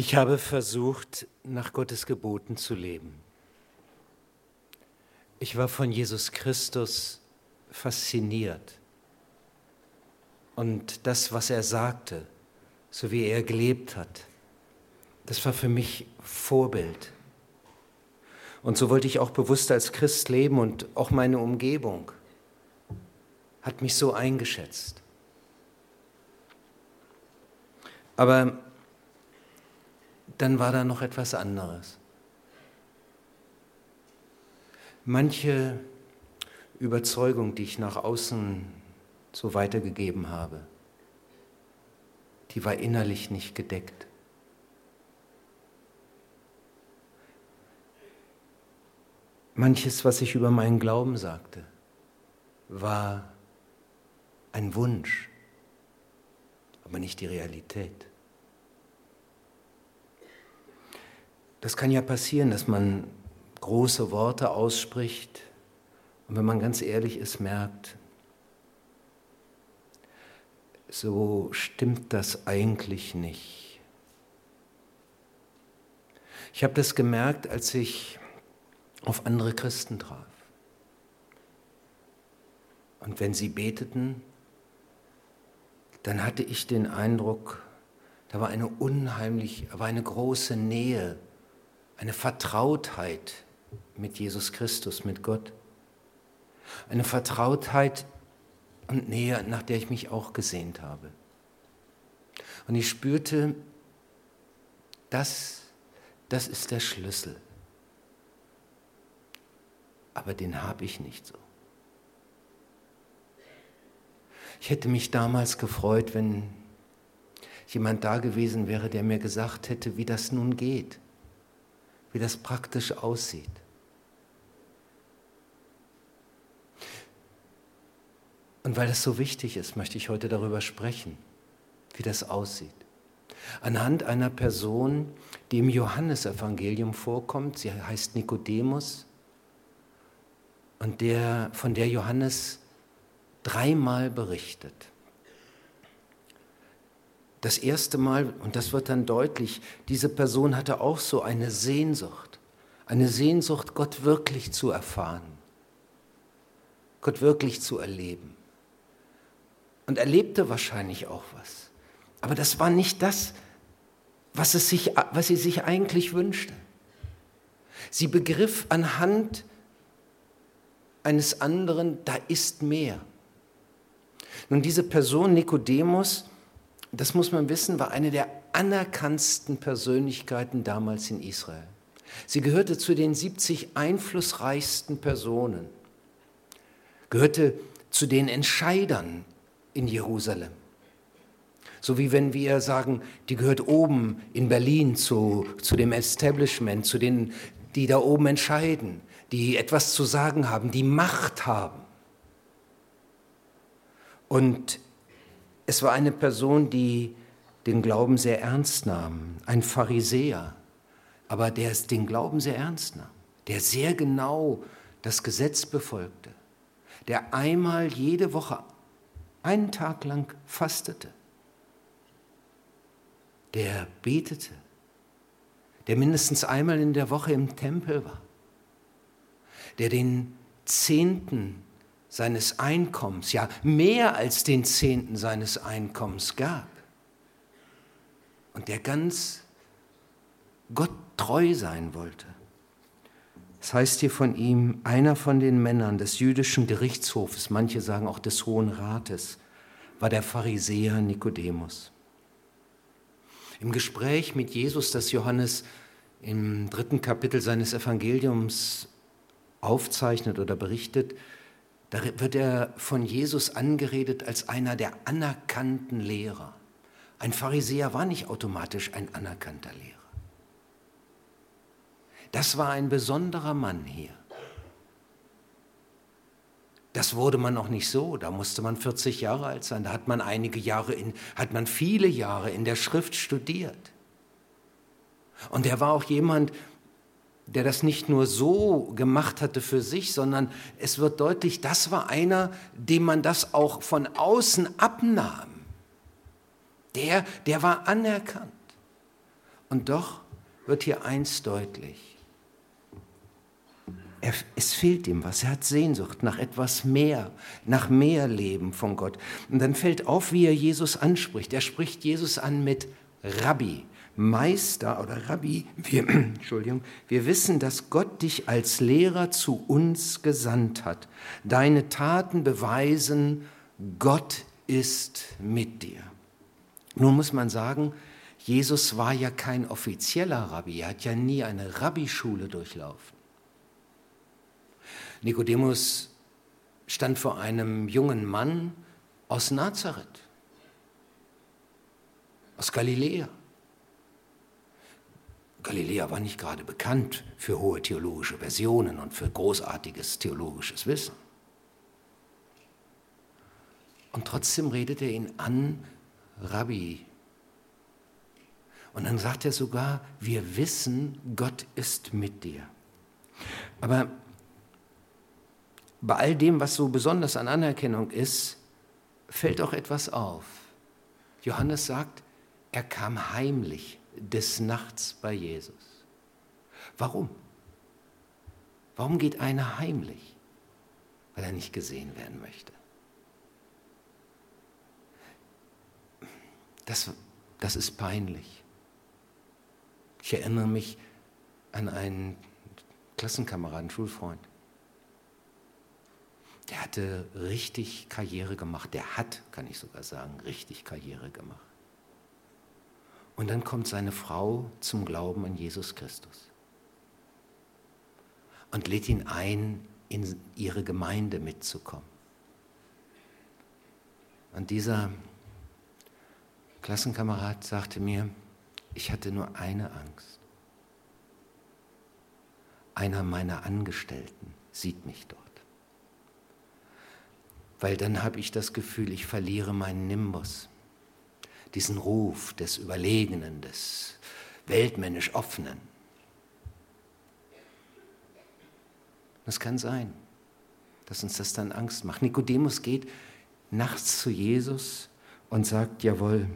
Ich habe versucht, nach Gottes Geboten zu leben. Ich war von Jesus Christus fasziniert. Und das, was er sagte, so wie er gelebt hat, das war für mich Vorbild. Und so wollte ich auch bewusst als Christ leben und auch meine Umgebung hat mich so eingeschätzt. Aber dann war da noch etwas anderes. Manche Überzeugung, die ich nach außen so weitergegeben habe, die war innerlich nicht gedeckt. Manches, was ich über meinen Glauben sagte, war ein Wunsch, aber nicht die Realität. Das kann ja passieren, dass man große Worte ausspricht und wenn man ganz ehrlich ist, merkt, so stimmt das eigentlich nicht. Ich habe das gemerkt, als ich auf andere Christen traf. Und wenn sie beteten, dann hatte ich den Eindruck, da war eine unheimlich, war eine große Nähe eine Vertrautheit mit Jesus Christus, mit Gott. Eine Vertrautheit und Nähe, nach der ich mich auch gesehnt habe. Und ich spürte, das, das ist der Schlüssel. Aber den habe ich nicht so. Ich hätte mich damals gefreut, wenn jemand da gewesen wäre, der mir gesagt hätte, wie das nun geht wie das praktisch aussieht. Und weil das so wichtig ist, möchte ich heute darüber sprechen, wie das aussieht. Anhand einer Person, die im Johannesevangelium vorkommt, sie heißt Nikodemus, und der, von der Johannes dreimal berichtet. Das erste Mal, und das wird dann deutlich, diese Person hatte auch so eine Sehnsucht, eine Sehnsucht, Gott wirklich zu erfahren, Gott wirklich zu erleben. Und erlebte wahrscheinlich auch was. Aber das war nicht das, was, es sich, was sie sich eigentlich wünschte. Sie begriff anhand eines anderen, da ist mehr. Nun, diese Person, Nikodemus, das muss man wissen, war eine der anerkanntesten Persönlichkeiten damals in Israel. Sie gehörte zu den 70 einflussreichsten Personen, gehörte zu den Entscheidern in Jerusalem. So wie wenn wir sagen, die gehört oben in Berlin zu, zu dem Establishment, zu denen, die da oben entscheiden, die etwas zu sagen haben, die Macht haben. Und es war eine Person, die den Glauben sehr ernst nahm, ein Pharisäer, aber der den Glauben sehr ernst nahm, der sehr genau das Gesetz befolgte, der einmal jede Woche einen Tag lang fastete, der betete, der mindestens einmal in der Woche im Tempel war, der den Zehnten seines Einkommens, ja mehr als den Zehnten seines Einkommens gab. Und der ganz Gott treu sein wollte. Das heißt hier von ihm, einer von den Männern des jüdischen Gerichtshofes, manche sagen auch des Hohen Rates, war der Pharisäer Nikodemus. Im Gespräch mit Jesus, das Johannes im dritten Kapitel seines Evangeliums aufzeichnet oder berichtet, da wird er von Jesus angeredet als einer der anerkannten Lehrer. Ein Pharisäer war nicht automatisch ein anerkannter Lehrer. Das war ein besonderer Mann hier. Das wurde man noch nicht so, da musste man 40 Jahre alt sein, da hat man einige Jahre in, hat man viele Jahre in der Schrift studiert. Und er war auch jemand, der das nicht nur so gemacht hatte für sich, sondern es wird deutlich, das war einer, dem man das auch von außen abnahm. Der, der war anerkannt. Und doch wird hier eins deutlich. Er, es fehlt ihm was. Er hat Sehnsucht nach etwas mehr, nach mehr Leben von Gott. Und dann fällt auf, wie er Jesus anspricht. Er spricht Jesus an mit Rabbi, Meister oder Rabbi. Wir, Entschuldigung, wir wissen, dass Gott dich als Lehrer zu uns gesandt hat. Deine Taten beweisen, Gott ist mit dir. Nun muss man sagen, Jesus war ja kein offizieller Rabbi, er hat ja nie eine Rabbischule durchlaufen. Nikodemus stand vor einem jungen Mann aus Nazareth, aus Galiläa. Galiläa war nicht gerade bekannt für hohe theologische Versionen und für großartiges theologisches Wissen. Und trotzdem redet er ihn an, Rabbi. Und dann sagt er sogar, wir wissen, Gott ist mit dir. Aber bei all dem, was so besonders an Anerkennung ist, fällt auch etwas auf. Johannes sagt, er kam heimlich des Nachts bei Jesus. Warum? Warum geht einer heimlich? Weil er nicht gesehen werden möchte. Das, das ist peinlich. Ich erinnere mich an einen Klassenkameraden, Schulfreund der hatte richtig Karriere gemacht. Der hat, kann ich sogar sagen, richtig Karriere gemacht. Und dann kommt seine Frau zum Glauben an Jesus Christus und lädt ihn ein, in ihre Gemeinde mitzukommen. Und dieser Klassenkamerad sagte mir, ich hatte nur eine Angst. Einer meiner Angestellten sieht mich dort weil dann habe ich das Gefühl, ich verliere meinen Nimbus, diesen Ruf des Überlegenen, des weltmännisch Offenen. Das kann sein, dass uns das dann Angst macht. Nikodemus geht nachts zu Jesus und sagt, jawohl,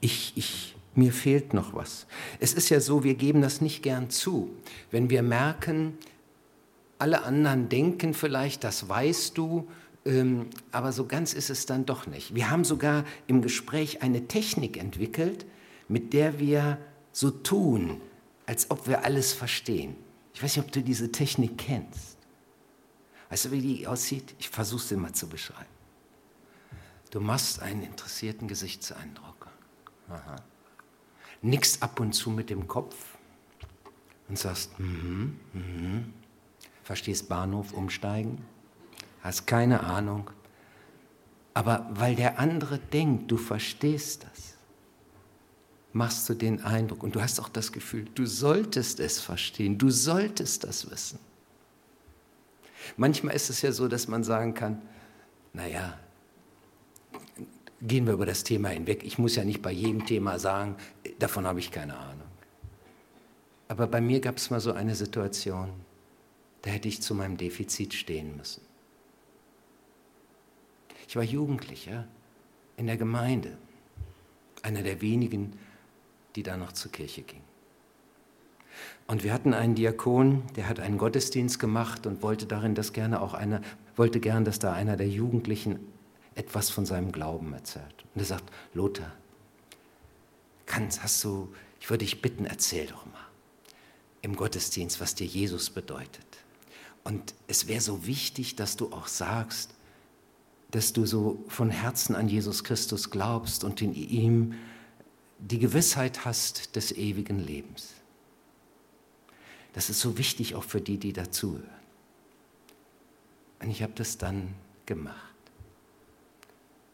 ich, ich, mir fehlt noch was. Es ist ja so, wir geben das nicht gern zu. Wenn wir merken, alle anderen denken vielleicht, das weißt du, aber so ganz ist es dann doch nicht. Wir haben sogar im Gespräch eine Technik entwickelt, mit der wir so tun, als ob wir alles verstehen. Ich weiß nicht, ob du diese Technik kennst. Weißt du, wie die aussieht? Ich versuche sie mal zu beschreiben. Du machst einen interessierten Gesichtseindruck. Aha. Nickst ab und zu mit dem Kopf und sagst, mhm, mhm. Verstehst Bahnhof umsteigen? Hast keine Ahnung. Aber weil der andere denkt, du verstehst das, machst du den Eindruck und du hast auch das Gefühl, du solltest es verstehen, du solltest das wissen. Manchmal ist es ja so, dass man sagen kann, naja, gehen wir über das Thema hinweg. Ich muss ja nicht bei jedem Thema sagen, davon habe ich keine Ahnung. Aber bei mir gab es mal so eine Situation, da hätte ich zu meinem Defizit stehen müssen. Ich war Jugendlicher in der Gemeinde, einer der wenigen, die da noch zur Kirche ging. Und wir hatten einen Diakon, der hat einen Gottesdienst gemacht und wollte darin, dass gerne auch einer, wollte gern, dass da einer der Jugendlichen etwas von seinem Glauben erzählt. Und er sagt, Lothar, kannst, hast du, ich würde dich bitten, erzähl doch mal im Gottesdienst, was dir Jesus bedeutet. Und es wäre so wichtig, dass du auch sagst, dass du so von Herzen an Jesus Christus glaubst und in ihm die Gewissheit hast des ewigen Lebens. Das ist so wichtig auch für die, die dazuhören. Und ich habe das dann gemacht.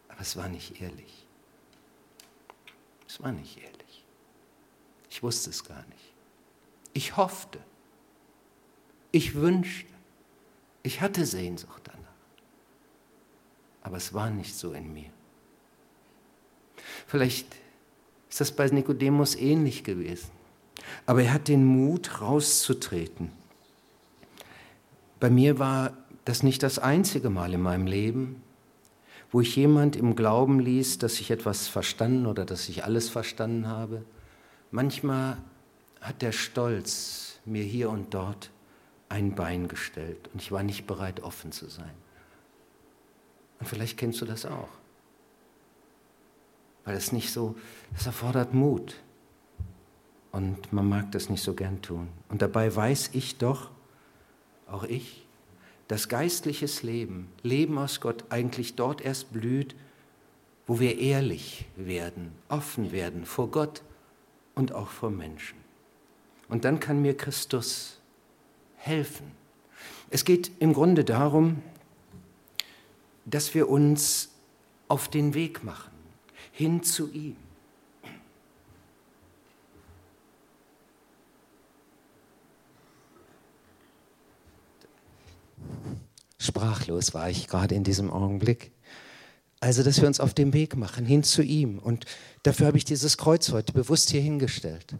Aber es war nicht ehrlich. Es war nicht ehrlich. Ich wusste es gar nicht. Ich hoffte. Ich wünschte. Ich hatte Sehnsucht aber es war nicht so in mir. Vielleicht ist das bei Nikodemus ähnlich gewesen, aber er hat den Mut, rauszutreten. Bei mir war das nicht das einzige Mal in meinem Leben, wo ich jemand im Glauben ließ, dass ich etwas verstanden oder dass ich alles verstanden habe. Manchmal hat der Stolz mir hier und dort ein Bein gestellt und ich war nicht bereit, offen zu sein. Und vielleicht kennst du das auch. Weil es nicht so, es erfordert Mut. Und man mag das nicht so gern tun. Und dabei weiß ich doch, auch ich, dass geistliches Leben, Leben aus Gott eigentlich dort erst blüht, wo wir ehrlich werden, offen werden vor Gott und auch vor Menschen. Und dann kann mir Christus helfen. Es geht im Grunde darum, dass wir uns auf den Weg machen, hin zu ihm. Sprachlos war ich gerade in diesem Augenblick. Also, dass wir uns auf den Weg machen, hin zu ihm. Und dafür habe ich dieses Kreuz heute bewusst hier hingestellt.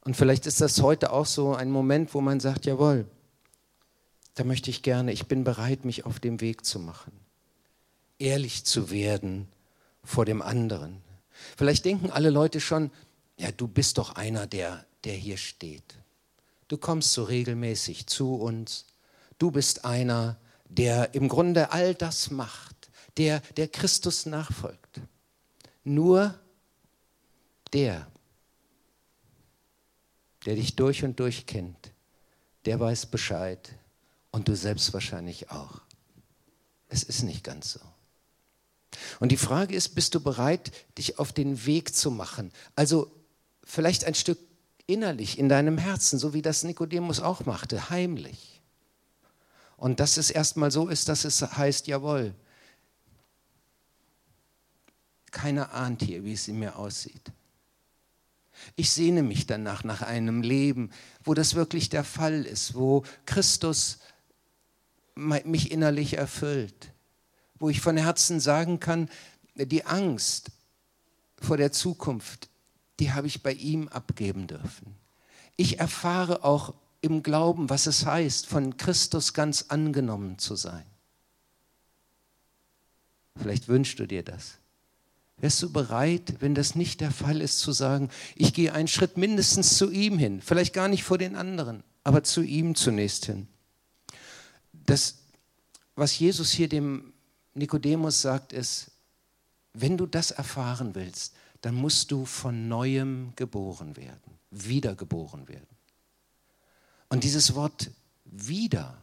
Und vielleicht ist das heute auch so ein Moment, wo man sagt, jawohl, da möchte ich gerne, ich bin bereit, mich auf den Weg zu machen. Ehrlich zu werden vor dem anderen. Vielleicht denken alle Leute schon, ja, du bist doch einer, der, der hier steht. Du kommst so regelmäßig zu uns. Du bist einer, der im Grunde all das macht der, der Christus nachfolgt. Nur der, der dich durch und durch kennt, der weiß Bescheid und du selbst wahrscheinlich auch. Es ist nicht ganz so. Und die Frage ist, bist du bereit, dich auf den Weg zu machen? Also vielleicht ein Stück innerlich in deinem Herzen, so wie das Nikodemus auch machte, heimlich. Und dass es erstmal so ist, dass es heißt, jawohl, keiner ahnt hier, wie es in mir aussieht. Ich sehne mich danach nach einem Leben, wo das wirklich der Fall ist, wo Christus mich innerlich erfüllt, wo ich von Herzen sagen kann, die Angst vor der Zukunft, die habe ich bei ihm abgeben dürfen. Ich erfahre auch im Glauben, was es heißt, von Christus ganz angenommen zu sein. Vielleicht wünschst du dir das. Wärst du bereit, wenn das nicht der Fall ist, zu sagen, ich gehe einen Schritt mindestens zu ihm hin, vielleicht gar nicht vor den anderen, aber zu ihm zunächst hin? Das, was Jesus hier dem Nikodemus sagt, ist, wenn du das erfahren willst, dann musst du von neuem geboren werden, wiedergeboren werden. Und dieses Wort wieder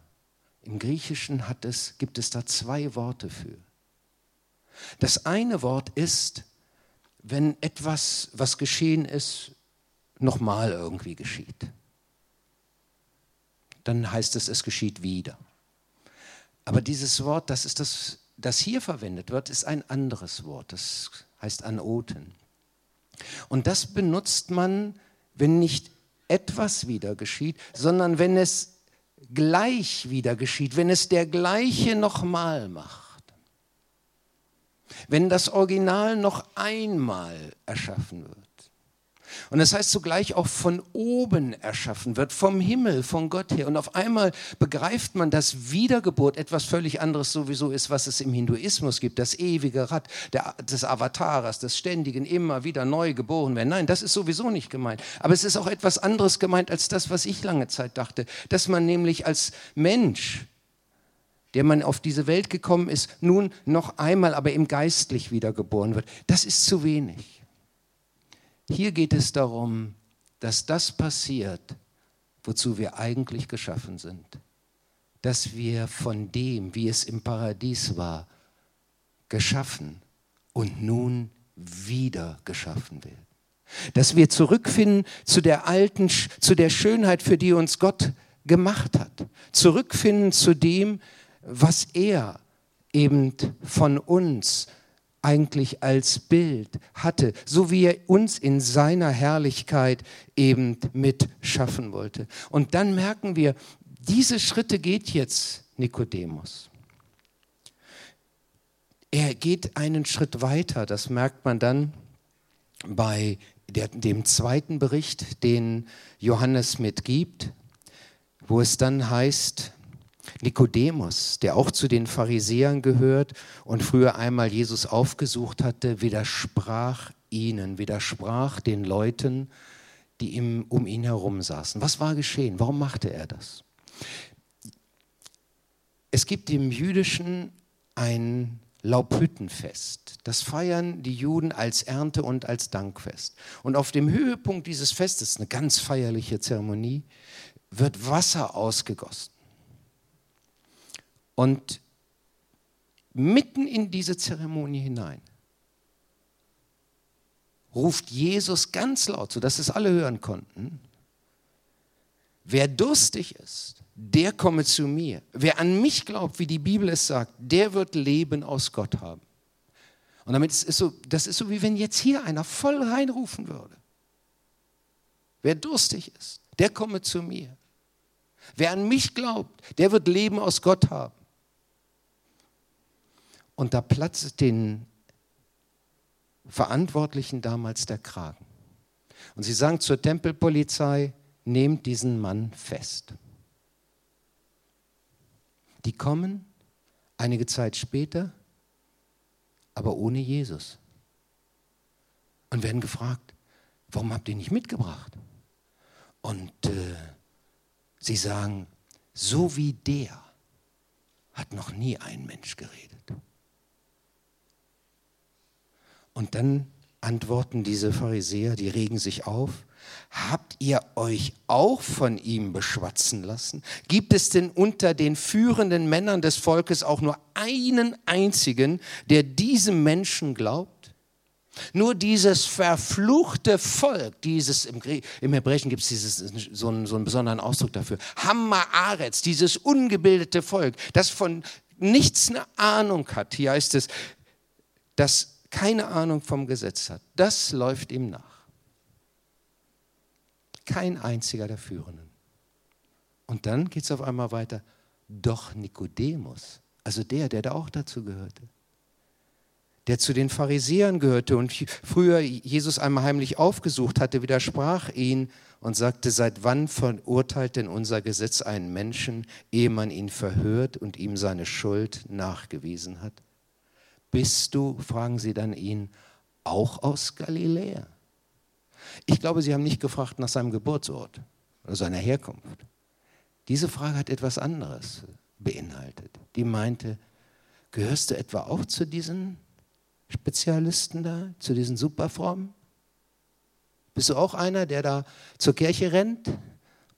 im Griechischen hat es, gibt es da zwei Worte für. Das eine Wort ist, wenn etwas, was geschehen ist, nochmal irgendwie geschieht. Dann heißt es, es geschieht wieder. Aber dieses Wort, das ist das, das hier verwendet wird, ist ein anderes Wort. Das heißt Anoten. Und das benutzt man, wenn nicht etwas wieder geschieht, sondern wenn es gleich wieder geschieht, wenn es der gleiche nochmal macht. Wenn das Original noch einmal erschaffen wird. Und das heißt zugleich auch von oben erschaffen wird, vom Himmel, von Gott her. Und auf einmal begreift man, dass Wiedergeburt etwas völlig anderes sowieso ist, was es im Hinduismus gibt. Das ewige Rad der, des Avatars, des ständigen, immer wieder neu geboren werden. Nein, das ist sowieso nicht gemeint. Aber es ist auch etwas anderes gemeint als das, was ich lange Zeit dachte. Dass man nämlich als Mensch der man auf diese Welt gekommen ist, nun noch einmal, aber im Geistlich wiedergeboren wird. Das ist zu wenig. Hier geht es darum, dass das passiert, wozu wir eigentlich geschaffen sind. Dass wir von dem, wie es im Paradies war, geschaffen und nun wieder geschaffen werden. Dass wir zurückfinden zu der alten, zu der Schönheit, für die uns Gott gemacht hat. Zurückfinden zu dem, was er eben von uns eigentlich als Bild hatte, so wie er uns in seiner Herrlichkeit eben mit schaffen wollte. Und dann merken wir, diese Schritte geht jetzt Nikodemus. Er geht einen Schritt weiter, das merkt man dann bei der, dem zweiten Bericht, den Johannes mitgibt, wo es dann heißt, Nikodemus, der auch zu den Pharisäern gehört und früher einmal Jesus aufgesucht hatte, widersprach ihnen, widersprach den Leuten, die ihm, um ihn herum saßen. Was war geschehen? Warum machte er das? Es gibt im Jüdischen ein Laubhüttenfest. Das feiern die Juden als Ernte und als Dankfest. Und auf dem Höhepunkt dieses Festes, eine ganz feierliche Zeremonie, wird Wasser ausgegossen. Und mitten in diese Zeremonie hinein ruft Jesus ganz laut, sodass es alle hören konnten, wer durstig ist, der komme zu mir. Wer an mich glaubt, wie die Bibel es sagt, der wird Leben aus Gott haben. Und damit ist es so, das ist so, wie wenn jetzt hier einer voll reinrufen würde. Wer durstig ist, der komme zu mir. Wer an mich glaubt, der wird Leben aus Gott haben. Und da platzt den Verantwortlichen damals der Kragen. Und sie sagen zur Tempelpolizei, nehmt diesen Mann fest. Die kommen einige Zeit später, aber ohne Jesus. Und werden gefragt, warum habt ihr ihn nicht mitgebracht? Und äh, sie sagen, so wie der hat noch nie ein Mensch geredet. Und dann antworten diese Pharisäer, die regen sich auf. Habt ihr euch auch von ihm beschwatzen lassen? Gibt es denn unter den führenden Männern des Volkes auch nur einen einzigen, der diesem Menschen glaubt? Nur dieses verfluchte Volk, dieses im, im Hebräischen gibt es so, einen, so einen besonderen Ausdruck dafür, Hamma Aretz, dieses ungebildete Volk, das von nichts eine Ahnung hat. Hier heißt es, dass keine Ahnung vom Gesetz hat, das läuft ihm nach. Kein einziger der Führenden. Und dann geht es auf einmal weiter. Doch Nikodemus, also der, der da auch dazu gehörte, der zu den Pharisäern gehörte und früher Jesus einmal heimlich aufgesucht hatte, widersprach ihn und sagte, seit wann verurteilt denn unser Gesetz einen Menschen, ehe man ihn verhört und ihm seine Schuld nachgewiesen hat? Bist du, fragen sie dann ihn, auch aus Galiläa? Ich glaube, sie haben nicht gefragt nach seinem Geburtsort oder seiner Herkunft. Diese Frage hat etwas anderes beinhaltet. Die meinte, gehörst du etwa auch zu diesen Spezialisten da, zu diesen Superformen? Bist du auch einer, der da zur Kirche rennt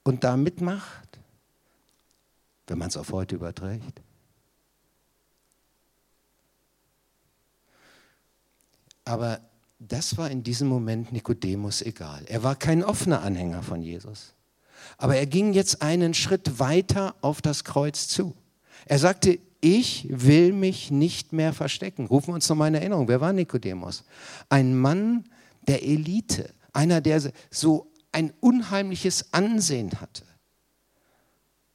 und da mitmacht, wenn man es auf heute überträgt? Aber das war in diesem Moment Nikodemus egal. Er war kein offener Anhänger von Jesus. Aber er ging jetzt einen Schritt weiter auf das Kreuz zu. Er sagte, ich will mich nicht mehr verstecken. Rufen wir uns noch mal in Erinnerung. Wer war Nikodemus? Ein Mann der Elite, einer, der so ein unheimliches Ansehen hatte.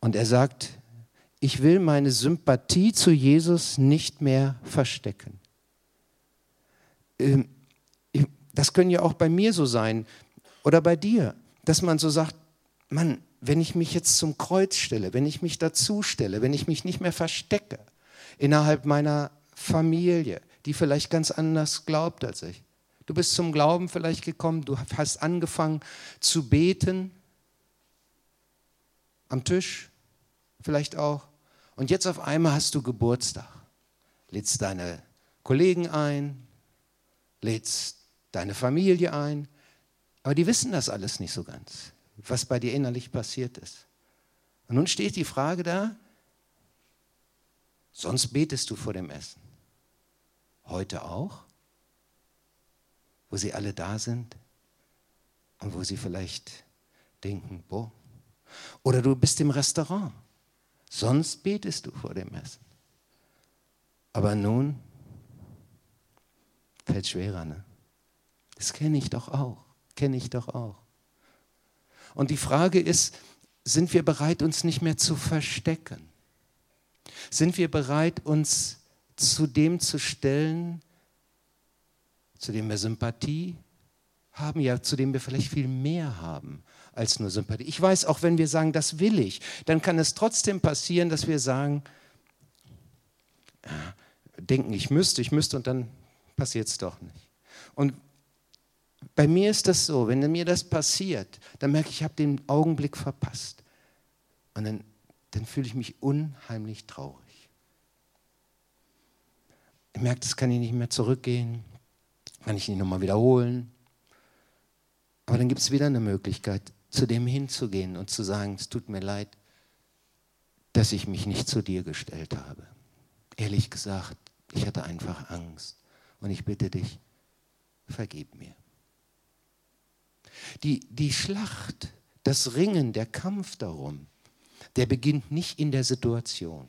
Und er sagt, ich will meine Sympathie zu Jesus nicht mehr verstecken. Ähm, das können ja auch bei mir so sein oder bei dir, dass man so sagt, Mann, wenn ich mich jetzt zum Kreuz stelle, wenn ich mich dazu stelle, wenn ich mich nicht mehr verstecke innerhalb meiner Familie, die vielleicht ganz anders glaubt als ich. Du bist zum Glauben vielleicht gekommen, du hast angefangen zu beten am Tisch, vielleicht auch. Und jetzt auf einmal hast du Geburtstag, lädst deine Kollegen ein, lädst deine Familie ein, aber die wissen das alles nicht so ganz, was bei dir innerlich passiert ist. Und nun steht die Frage da, sonst betest du vor dem Essen. Heute auch? Wo sie alle da sind und wo sie vielleicht denken, boah. Oder du bist im Restaurant. Sonst betest du vor dem Essen. Aber nun Fällt schwerer, ne? Das kenne ich doch auch. Kenne ich doch auch. Und die Frage ist, sind wir bereit, uns nicht mehr zu verstecken? Sind wir bereit, uns zu dem zu stellen, zu dem wir Sympathie haben, ja, zu dem wir vielleicht viel mehr haben als nur Sympathie. Ich weiß, auch wenn wir sagen, das will ich, dann kann es trotzdem passieren, dass wir sagen, denken, ich müsste, ich müsste und dann passiert es doch nicht. Und Bei mir ist das so, wenn mir das passiert, dann merke ich, ich habe den Augenblick verpasst. Und dann, dann fühle ich mich unheimlich traurig. Ich merke, das kann ich nicht mehr zurückgehen, kann ich nicht nochmal wiederholen. Aber dann gibt es wieder eine Möglichkeit, zu dem hinzugehen und zu sagen, es tut mir leid, dass ich mich nicht zu dir gestellt habe. Ehrlich gesagt, ich hatte einfach Angst. Und ich bitte dich, vergib mir. Die, die Schlacht, das Ringen, der Kampf darum, der beginnt nicht in der Situation.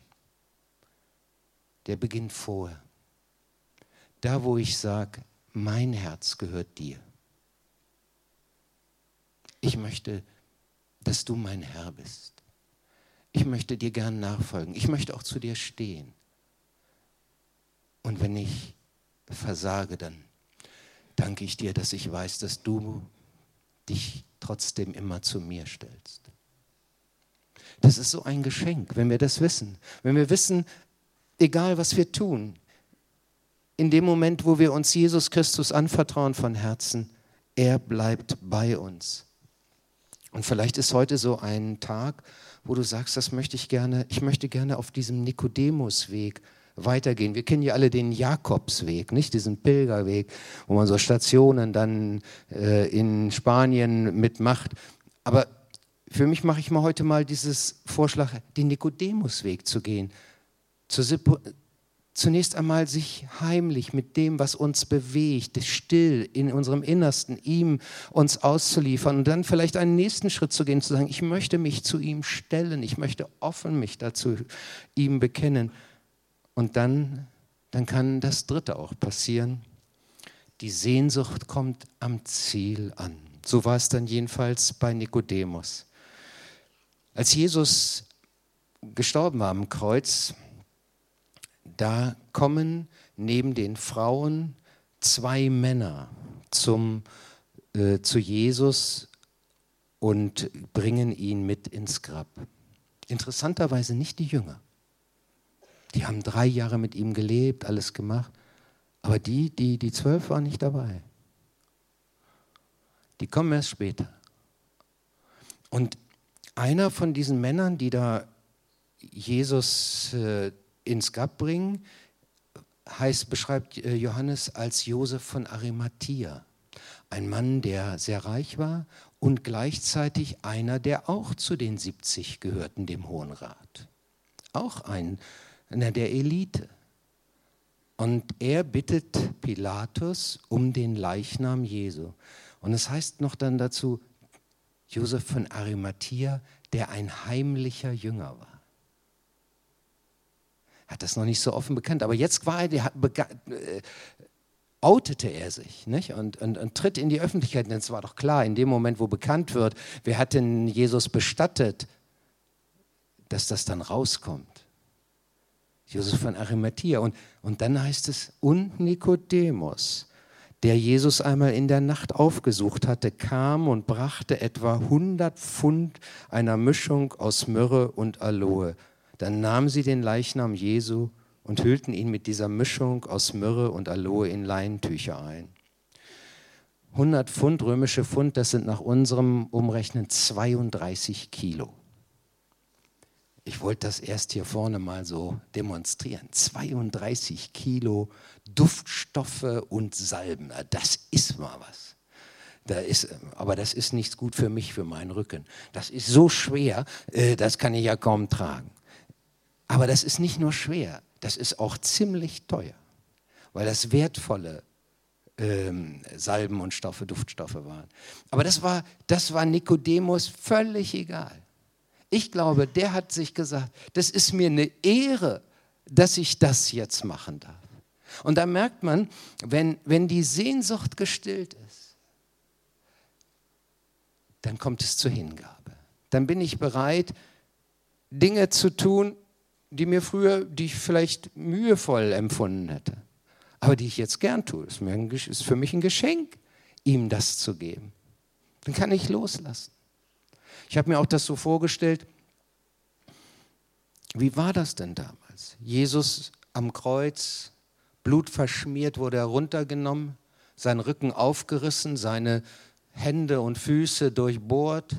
Der beginnt vorher. Da, wo ich sage, mein Herz gehört dir. Ich möchte, dass du mein Herr bist. Ich möchte dir gern nachfolgen. Ich möchte auch zu dir stehen. Und wenn ich versage, dann danke ich dir, dass ich weiß, dass du dich trotzdem immer zu mir stellst. Das ist so ein Geschenk, wenn wir das wissen. Wenn wir wissen, egal was wir tun, in dem Moment, wo wir uns Jesus Christus anvertrauen von Herzen, er bleibt bei uns. Und vielleicht ist heute so ein Tag, wo du sagst, das möchte ich gerne, ich möchte gerne auf diesem Nikodemusweg weitergehen. Wir kennen ja alle den Jakobsweg, nicht diesen Pilgerweg, wo man so Stationen dann äh, in Spanien mitmacht. Aber für mich mache ich mal heute mal dieses Vorschlag, den Nikodemusweg zu gehen. Zunächst einmal sich heimlich mit dem, was uns bewegt, still in unserem Innersten, ihm uns auszuliefern und dann vielleicht einen nächsten Schritt zu gehen, zu sagen, ich möchte mich zu ihm stellen, ich möchte offen mich dazu ihm bekennen. Und dann, dann kann das Dritte auch passieren. Die Sehnsucht kommt am Ziel an. So war es dann jedenfalls bei Nikodemus. Als Jesus gestorben war am Kreuz, da kommen neben den Frauen zwei Männer zum, äh, zu Jesus und bringen ihn mit ins Grab. Interessanterweise nicht die Jünger. Die haben drei Jahre mit ihm gelebt, alles gemacht. Aber die, die, die zwölf waren nicht dabei. Die kommen erst später. Und einer von diesen Männern, die da Jesus äh, ins Grab bringen, heißt, beschreibt äh, Johannes als Josef von Arimathea. Ein Mann, der sehr reich war und gleichzeitig einer, der auch zu den 70 gehörten, dem Hohen Rat. Auch ein, einer der Elite. Und er bittet Pilatus um den Leichnam Jesu. Und es heißt noch dann dazu, Josef von Arimathea, der ein heimlicher Jünger war hat das noch nicht so offen bekannt. Aber jetzt war er, äh, outete er sich nicht? Und, und, und, tritt in die Öffentlichkeit. Denn es war doch klar, in dem Moment, wo bekannt wird, wer hat denn Jesus bestattet, dass das dann rauskommt. Josef von Arimathea. Und, und dann heißt es, und Nikodemus, der Jesus einmal in der Nacht aufgesucht hatte, kam und brachte etwa 100 Pfund einer Mischung aus Myrrhe und Aloe dann nahmen sie den Leichnam Jesu und hüllten ihn mit dieser Mischung aus Myrrhe und Aloe in Leintücher ein. 100 Pfund, römische Pfund, das sind nach unserem Umrechnen 32 Kilo. Ich wollte das erst hier vorne mal so demonstrieren. 32 Kilo Duftstoffe und Salben. Das ist mal was. Da ist, aber das ist nicht gut für mich, für meinen Rücken. Das ist so schwer, äh, das kann ich ja kaum tragen. Aber das ist nicht nur schwer, das ist auch ziemlich teuer, weil das wertvolle ähm, Salben und Stoffe, Duftstoffe waren. Aber das war, das war Nikodemus völlig egal. Ich glaube, der hat sich gesagt, das ist mir eine Ehre, dass ich das jetzt machen darf. Und da merkt man, wenn, wenn die Sehnsucht gestillt ist, dann kommt es zur Hingabe. Dann bin ich bereit, Dinge zu tun, die mir früher, die ich vielleicht mühevoll empfunden hätte, aber die ich jetzt gern tue. Es ist, ist für mich ein Geschenk, ihm das zu geben. Dann kann ich loslassen. Ich habe mir auch das so vorgestellt, wie war das denn damals? Jesus am Kreuz, Blut verschmiert, wurde heruntergenommen, seinen Rücken aufgerissen, seine Hände und Füße durchbohrt.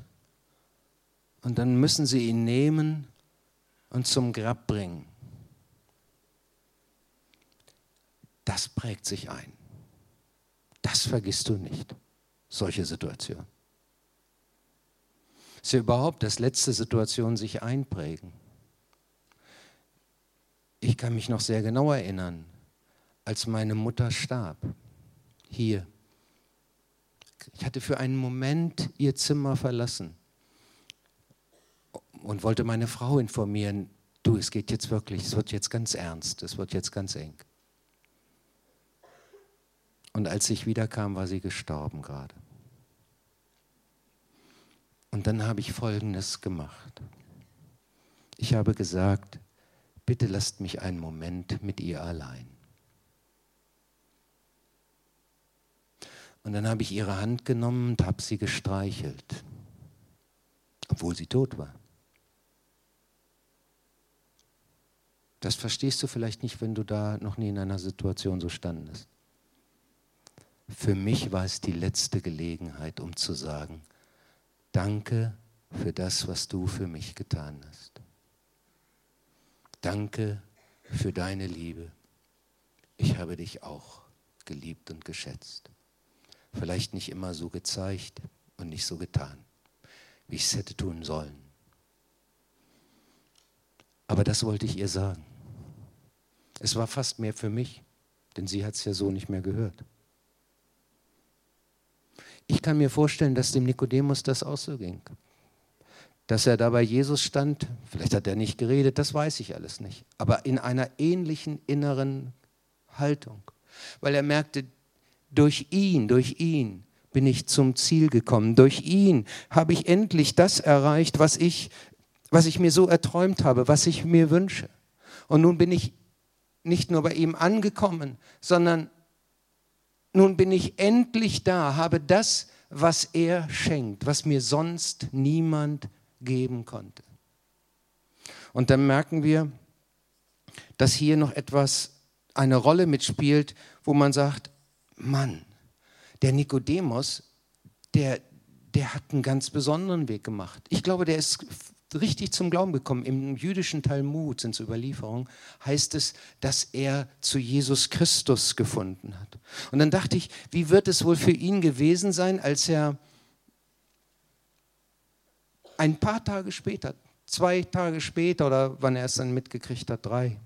Und dann müssen sie ihn nehmen und zum Grab bringen. Das prägt sich ein. Das vergisst du nicht, solche Situationen. Ja überhaupt, dass letzte Situationen sich einprägen. Ich kann mich noch sehr genau erinnern, als meine Mutter starb, hier. Ich hatte für einen Moment ihr Zimmer verlassen und wollte meine Frau informieren, du, es geht jetzt wirklich, es wird jetzt ganz ernst, es wird jetzt ganz eng. Und als ich wiederkam, war sie gestorben gerade. Und dann habe ich Folgendes gemacht. Ich habe gesagt, bitte lasst mich einen Moment mit ihr allein. Und dann habe ich ihre Hand genommen und habe sie gestreichelt, obwohl sie tot war. Das verstehst du vielleicht nicht, wenn du da noch nie in einer Situation so standest. Für mich war es die letzte Gelegenheit, um zu sagen, danke für das, was du für mich getan hast. Danke für deine Liebe. Ich habe dich auch geliebt und geschätzt. Vielleicht nicht immer so gezeigt und nicht so getan, wie ich es hätte tun sollen. Aber das wollte ich ihr sagen. Es war fast mehr für mich, denn sie hat es ja so nicht mehr gehört. Ich kann mir vorstellen, dass dem Nikodemus das auch so ging. Dass er da bei Jesus stand, vielleicht hat er nicht geredet, das weiß ich alles nicht, aber in einer ähnlichen inneren Haltung, weil er merkte, durch ihn, durch ihn bin ich zum Ziel gekommen, durch ihn habe ich endlich das erreicht, was ich, was ich mir so erträumt habe, was ich mir wünsche. Und nun bin ich nicht nur bei ihm angekommen, sondern nun bin ich endlich da, habe das, was er schenkt, was mir sonst niemand geben konnte. Und dann merken wir, dass hier noch etwas eine Rolle mitspielt, wo man sagt, Mann, der Nikodemus, der, der hat einen ganz besonderen Weg gemacht. Ich glaube, der ist richtig zum Glauben gekommen. Im jüdischen Talmud, sind es Überlieferungen, heißt es, dass er zu Jesus Christus gefunden hat. Und dann dachte ich, wie wird es wohl für ihn gewesen sein, als er ein paar Tage später, zwei Tage später oder wann er es dann mitgekriegt hat, drei,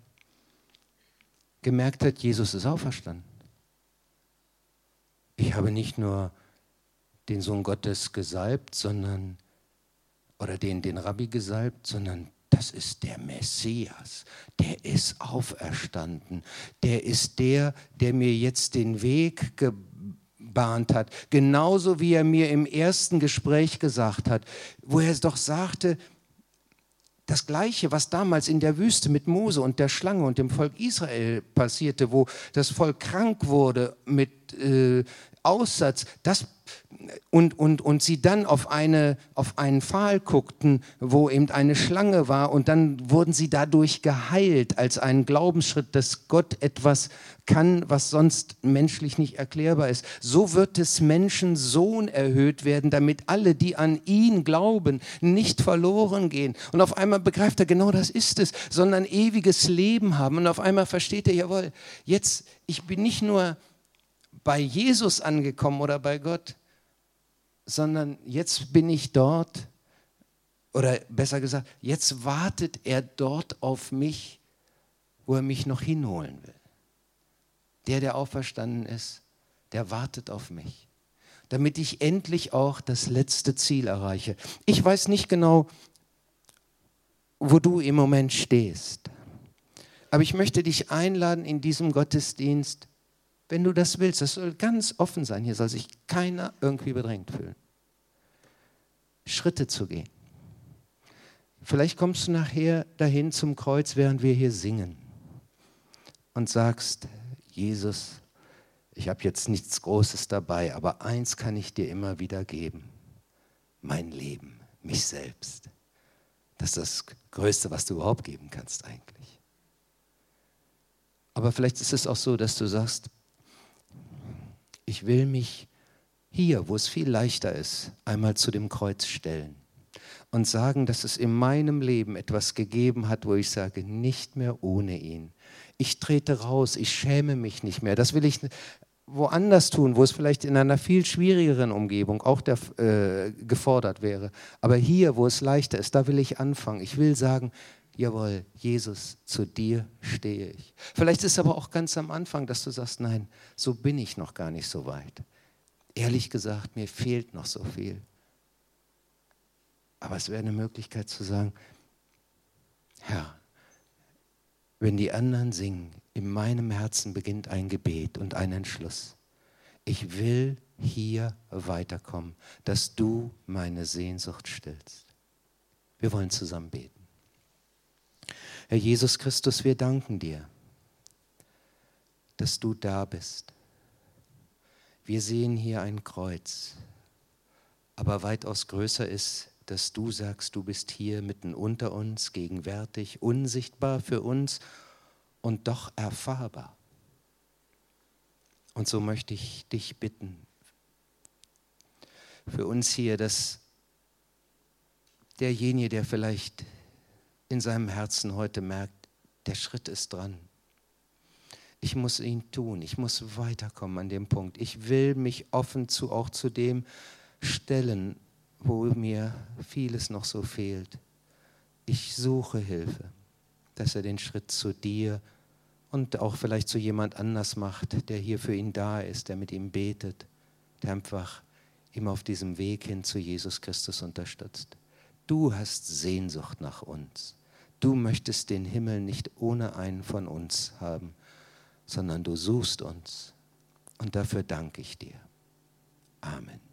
gemerkt hat, Jesus ist auferstanden. Ich habe nicht nur den Sohn Gottes gesalbt, sondern oder den, den Rabbi gesalbt, sondern das ist der Messias. Der ist auferstanden. Der ist der, der mir jetzt den Weg gebahnt hat. Genauso wie er mir im ersten Gespräch gesagt hat, wo er doch sagte, das Gleiche, was damals in der Wüste mit Mose und der Schlange und dem Volk Israel passierte, wo das Volk krank wurde mit äh, Aussatz, das und, und, und sie dann auf, eine, auf einen Pfahl guckten, wo eben eine Schlange war und dann wurden sie dadurch geheilt als einen Glaubensschritt, dass Gott etwas kann, was sonst menschlich nicht erklärbar ist. So wird des Menschen Sohn erhöht werden, damit alle, die an ihn glauben, nicht verloren gehen. Und auf einmal begreift er, genau das ist es, sondern ewiges Leben haben. Und auf einmal versteht er, jawohl, jetzt, ich bin nicht nur bei Jesus angekommen oder bei Gott, sondern jetzt bin ich dort, oder besser gesagt, jetzt wartet er dort auf mich, wo er mich noch hinholen will. Der, der auferstanden ist, der wartet auf mich, damit ich endlich auch das letzte Ziel erreiche. Ich weiß nicht genau, wo du im Moment stehst, aber ich möchte dich einladen in diesem Gottesdienst, wenn du das willst, das soll ganz offen sein, hier soll sich keiner irgendwie bedrängt fühlen. Schritte zu gehen. Vielleicht kommst du nachher dahin zum Kreuz, während wir hier singen und sagst, Jesus, ich habe jetzt nichts Großes dabei, aber eins kann ich dir immer wieder geben, mein Leben, mich selbst. Das ist das Größte, was du überhaupt geben kannst eigentlich. Aber vielleicht ist es auch so, dass du sagst, Ich will mich hier, wo es viel leichter ist, einmal zu dem Kreuz stellen und sagen, dass es in meinem Leben etwas gegeben hat, wo ich sage, nicht mehr ohne ihn. Ich trete raus, ich schäme mich nicht mehr. Das will ich woanders tun, wo es vielleicht in einer viel schwierigeren Umgebung auch der, äh, gefordert wäre. Aber hier, wo es leichter ist, da will ich anfangen. Ich will sagen, jawohl, Jesus, zu dir stehe ich. Vielleicht ist es aber auch ganz am Anfang, dass du sagst, nein, so bin ich noch gar nicht so weit. Ehrlich gesagt, mir fehlt noch so viel. Aber es wäre eine Möglichkeit zu sagen, Herr, wenn die anderen singen, in meinem Herzen beginnt ein Gebet und ein Entschluss. Ich will hier weiterkommen, dass du meine Sehnsucht stillst. Wir wollen zusammen beten. Herr Jesus Christus, wir danken dir, dass du da bist. Wir sehen hier ein Kreuz, aber weitaus größer ist, dass du sagst, du bist hier mitten unter uns, gegenwärtig, unsichtbar für uns und doch erfahrbar. Und so möchte ich dich bitten, für uns hier, dass derjenige, der vielleicht in seinem Herzen heute merkt, der Schritt ist dran. Ich muss ihn tun, ich muss weiterkommen an dem Punkt. Ich will mich offen zu auch zu dem stellen, wo mir vieles noch so fehlt. Ich suche Hilfe, dass er den Schritt zu dir und auch vielleicht zu jemand anders macht, der hier für ihn da ist, der mit ihm betet, der einfach ihm auf diesem Weg hin zu Jesus Christus unterstützt. Du hast Sehnsucht nach uns. Du möchtest den Himmel nicht ohne einen von uns haben, sondern du suchst uns. Und dafür danke ich dir. Amen.